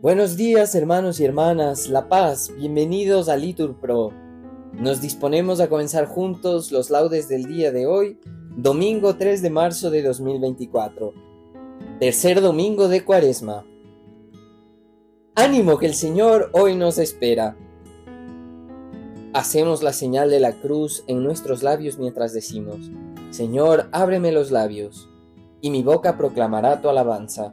Buenos días hermanos y hermanas, La Paz, bienvenidos a Litur Pro. Nos disponemos a comenzar juntos los laudes del día de hoy, domingo 3 de marzo de 2024, tercer domingo de Cuaresma. Ánimo que el Señor hoy nos espera. Hacemos la señal de la cruz en nuestros labios mientras decimos, Señor, ábreme los labios, y mi boca proclamará tu alabanza.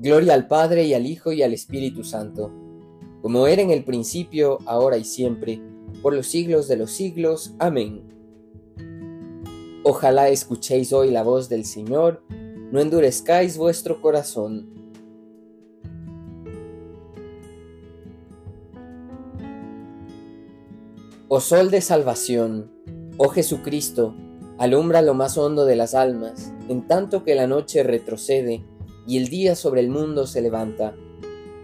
Gloria al Padre y al Hijo y al Espíritu Santo, como era en el principio, ahora y siempre, por los siglos de los siglos. Amén. Ojalá escuchéis hoy la voz del Señor, no endurezcáis vuestro corazón. Oh Sol de Salvación, oh Jesucristo, alumbra lo más hondo de las almas, en tanto que la noche retrocede y el día sobre el mundo se levanta.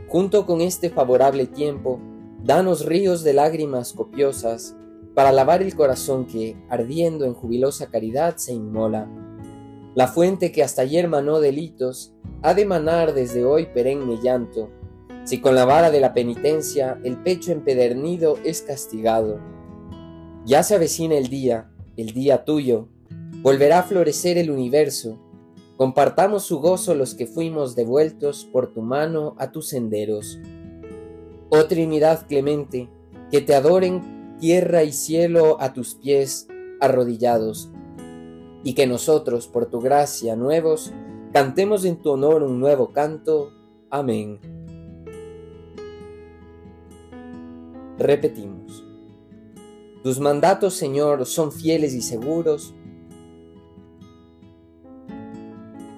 Junto con este favorable tiempo, danos ríos de lágrimas copiosas para lavar el corazón que, ardiendo en jubilosa caridad, se inmola. La fuente que hasta ayer manó delitos, ha de manar desde hoy perenne llanto, si con la vara de la penitencia el pecho empedernido es castigado. Ya se avecina el día, el día tuyo, volverá a florecer el universo, Compartamos su gozo los que fuimos devueltos por tu mano a tus senderos. Oh Trinidad clemente, que te adoren tierra y cielo a tus pies arrodillados, y que nosotros, por tu gracia nuevos, cantemos en tu honor un nuevo canto. Amén. Repetimos. Tus mandatos, Señor, son fieles y seguros,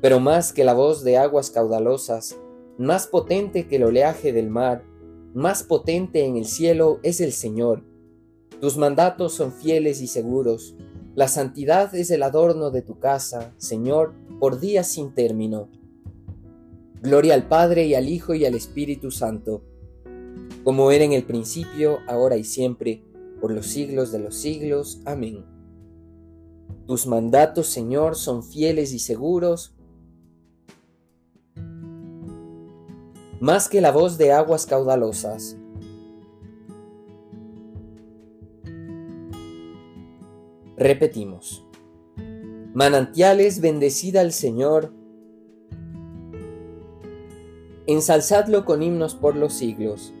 pero más que la voz de aguas caudalosas, más potente que el oleaje del mar, más potente en el cielo es el Señor. Tus mandatos son fieles y seguros. La santidad es el adorno de tu casa, Señor, por días sin término. Gloria al Padre y al Hijo y al Espíritu Santo, como era en el principio, ahora y siempre, por los siglos de los siglos. Amén. Tus mandatos, Señor, son fieles y seguros más que la voz de aguas caudalosas. Repetimos. Manantiales, bendecida al Señor. Ensalzadlo con himnos por los siglos.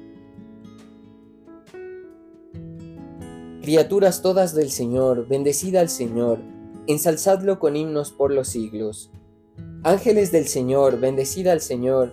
Criaturas todas del Señor, bendecida al Señor, ensalzadlo con himnos por los siglos. Ángeles del Señor, bendecida al Señor,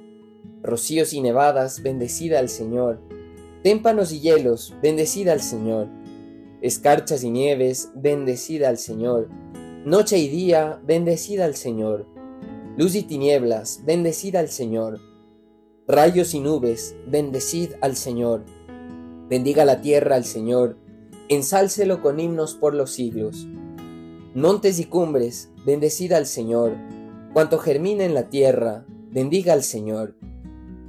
rocíos y nevadas, bendecida al Señor. Témpanos y hielos, bendecida al Señor. Escarchas y nieves, bendecida al Señor. Noche y día, bendecid al Señor. Luz y tinieblas, bendecid al Señor. Rayos y nubes, bendecid al Señor. Bendiga la tierra al Señor, ensálcelo con himnos por los siglos. Montes y cumbres, bendecid al Señor. Cuanto germina en la tierra, bendiga al Señor.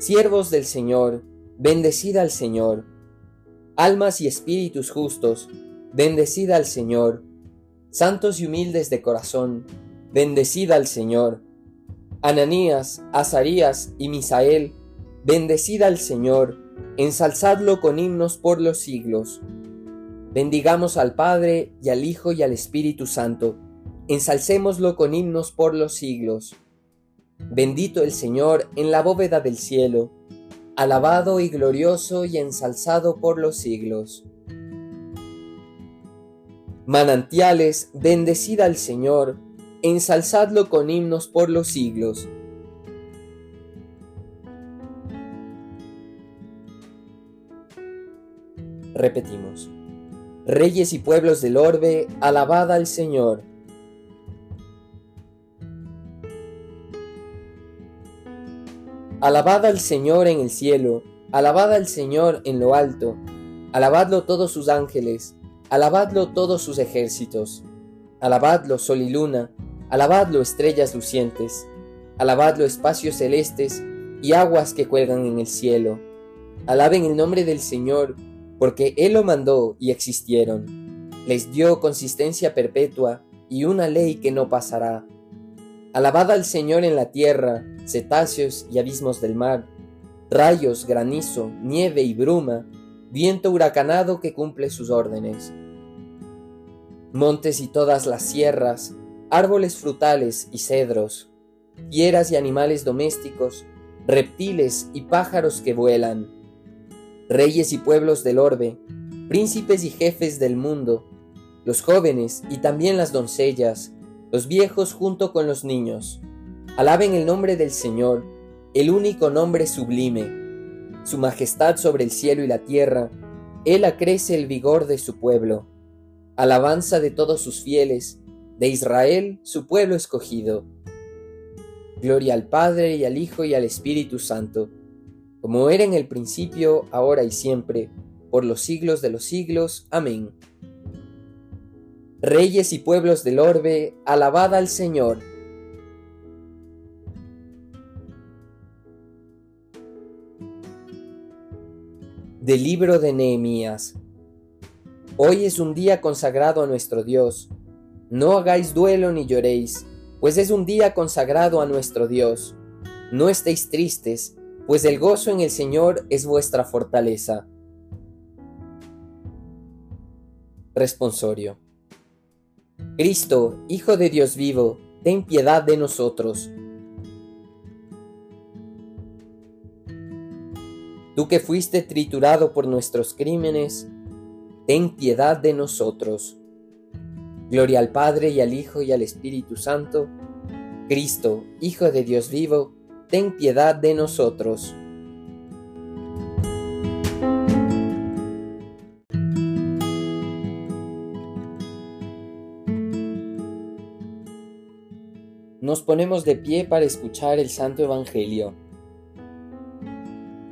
Siervos del Señor, bendecid al Señor. Almas y espíritus justos, bendecid al Señor. Santos y humildes de corazón, bendecid al Señor. Ananías, Azarías y Misael, bendecid al Señor, ensalzadlo con himnos por los siglos. Bendigamos al Padre y al Hijo y al Espíritu Santo, ensalcémoslo con himnos por los siglos. Bendito el Señor en la bóveda del cielo, alabado y glorioso y ensalzado por los siglos. Manantiales, bendecid al Señor, ensalzadlo con himnos por los siglos. Repetimos. Reyes y pueblos del orbe, alabad al Señor. Alabad al Señor en el cielo, alabad al Señor en lo alto, alabadlo todos sus ángeles, alabadlo todos sus ejércitos, alabadlo sol y luna, alabadlo estrellas lucientes, alabadlo espacios celestes y aguas que cuelgan en el cielo. Alaben el nombre del Señor, porque Él lo mandó y existieron. Les dio consistencia perpetua y una ley que no pasará. Alabad al Señor en la tierra, cetáceos y abismos del mar, rayos, granizo, nieve y bruma, viento huracanado que cumple sus órdenes. Montes y todas las sierras, árboles frutales y cedros, fieras y animales domésticos, reptiles y pájaros que vuelan, reyes y pueblos del orbe, príncipes y jefes del mundo, los jóvenes y también las doncellas, los viejos junto con los niños. Alaben el nombre del Señor, el único nombre sublime. Su majestad sobre el cielo y la tierra, Él acrece el vigor de su pueblo. Alabanza de todos sus fieles, de Israel su pueblo escogido. Gloria al Padre y al Hijo y al Espíritu Santo como era en el principio, ahora y siempre, por los siglos de los siglos. Amén. Reyes y pueblos del orbe, alabad al Señor. Del libro de Nehemías. Hoy es un día consagrado a nuestro Dios. No hagáis duelo ni lloréis, pues es un día consagrado a nuestro Dios. No estéis tristes, pues el gozo en el Señor es vuestra fortaleza. Responsorio. Cristo, Hijo de Dios vivo, ten piedad de nosotros. Tú que fuiste triturado por nuestros crímenes, ten piedad de nosotros. Gloria al Padre y al Hijo y al Espíritu Santo. Cristo, Hijo de Dios vivo, ten piedad de nosotros. Nos ponemos de pie para escuchar el Santo Evangelio.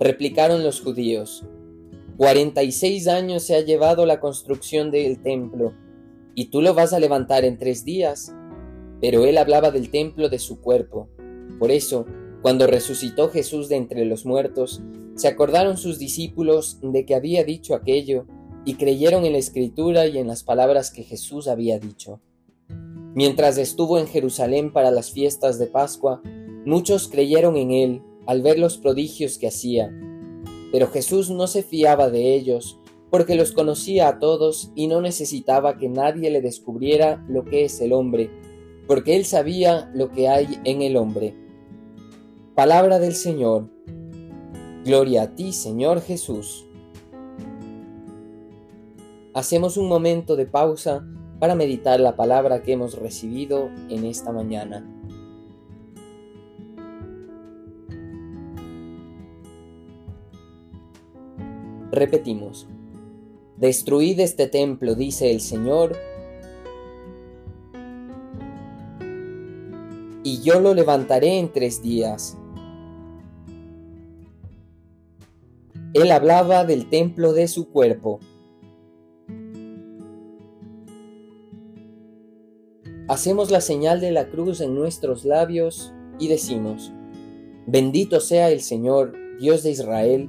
Replicaron los judíos, Cuarenta y seis años se ha llevado la construcción del templo, y tú lo vas a levantar en tres días. Pero él hablaba del templo de su cuerpo. Por eso, cuando resucitó Jesús de entre los muertos, se acordaron sus discípulos de que había dicho aquello, y creyeron en la escritura y en las palabras que Jesús había dicho. Mientras estuvo en Jerusalén para las fiestas de Pascua, muchos creyeron en él al ver los prodigios que hacía. Pero Jesús no se fiaba de ellos, porque los conocía a todos y no necesitaba que nadie le descubriera lo que es el hombre, porque él sabía lo que hay en el hombre. Palabra del Señor. Gloria a ti, Señor Jesús. Hacemos un momento de pausa para meditar la palabra que hemos recibido en esta mañana. Repetimos, Destruid este templo, dice el Señor, y yo lo levantaré en tres días. Él hablaba del templo de su cuerpo. Hacemos la señal de la cruz en nuestros labios y decimos, Bendito sea el Señor, Dios de Israel,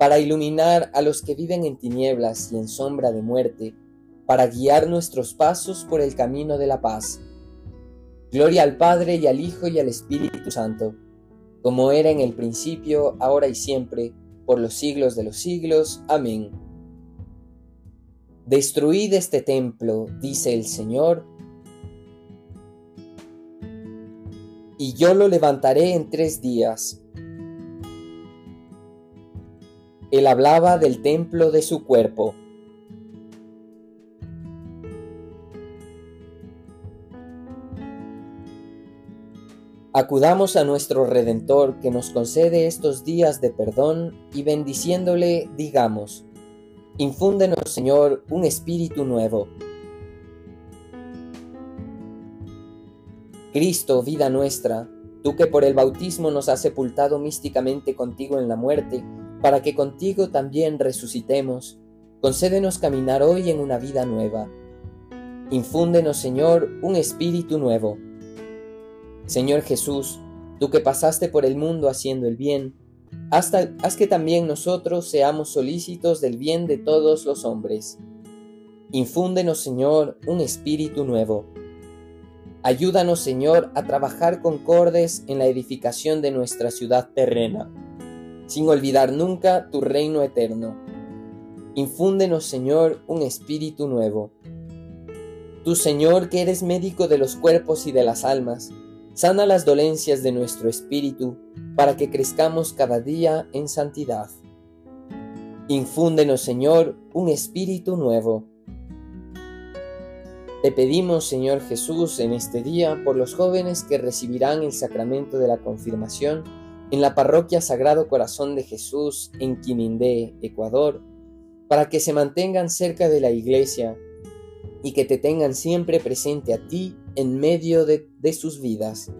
para iluminar a los que viven en tinieblas y en sombra de muerte, para guiar nuestros pasos por el camino de la paz. Gloria al Padre y al Hijo y al Espíritu Santo, como era en el principio, ahora y siempre, por los siglos de los siglos. Amén. Destruid este templo, dice el Señor, y yo lo levantaré en tres días él hablaba del templo de su cuerpo. Acudamos a nuestro Redentor que nos concede estos días de perdón y bendiciéndole digamos, infúndenos Señor un espíritu nuevo. Cristo, vida nuestra, tú que por el bautismo nos has sepultado místicamente contigo en la muerte, para que contigo también resucitemos, concédenos caminar hoy en una vida nueva. Infúndenos, Señor, un espíritu nuevo. Señor Jesús, tú que pasaste por el mundo haciendo el bien, hasta, haz que también nosotros seamos solícitos del bien de todos los hombres. Infúndenos, Señor, un espíritu nuevo. Ayúdanos, Señor, a trabajar concordes en la edificación de nuestra ciudad terrena sin olvidar nunca tu reino eterno. Infúndenos, Señor, un espíritu nuevo. Tú, Señor, que eres médico de los cuerpos y de las almas, sana las dolencias de nuestro espíritu, para que crezcamos cada día en santidad. Infúndenos, Señor, un espíritu nuevo. Te pedimos, Señor Jesús, en este día por los jóvenes que recibirán el sacramento de la confirmación, en la parroquia Sagrado Corazón de Jesús en Quimindé, Ecuador, para que se mantengan cerca de la iglesia y que te tengan siempre presente a ti en medio de, de sus vidas.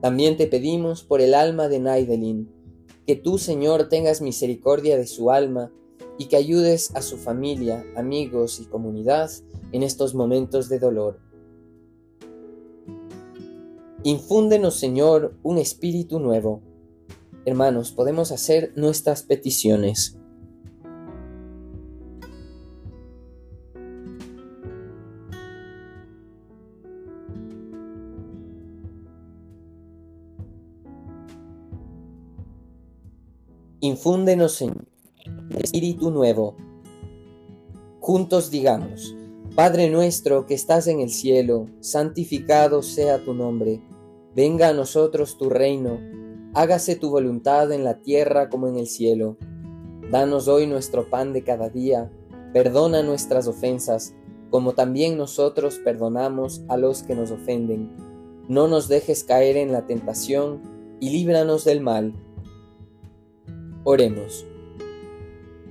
También te pedimos por el alma de Naidelin, que tú, Señor, tengas misericordia de su alma y que ayudes a su familia, amigos y comunidad en estos momentos de dolor. Infúndenos, Señor, un espíritu nuevo. Hermanos, podemos hacer nuestras peticiones. Infúndenos, Señor, espíritu nuevo. Juntos digamos, Padre nuestro que estás en el cielo, santificado sea tu nombre, venga a nosotros tu reino, hágase tu voluntad en la tierra como en el cielo. Danos hoy nuestro pan de cada día, perdona nuestras ofensas, como también nosotros perdonamos a los que nos ofenden. No nos dejes caer en la tentación, y líbranos del mal Oremos.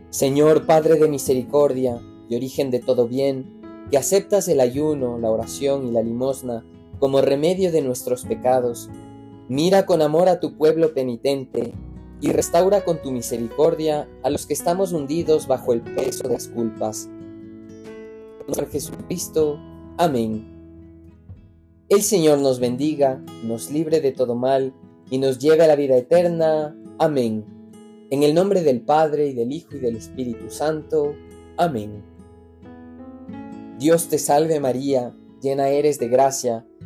Señor Padre de misericordia y origen de todo bien, que aceptas el ayuno, la oración y la limosna como remedio de nuestros pecados, mira con amor a tu pueblo penitente y restaura con tu misericordia a los que estamos hundidos bajo el peso de las culpas. Por Jesucristo. Amén. El Señor nos bendiga, nos libre de todo mal y nos lleve a la vida eterna. Amén. En el nombre del Padre y del Hijo y del Espíritu Santo. Amén. Dios te salve María, llena eres de gracia,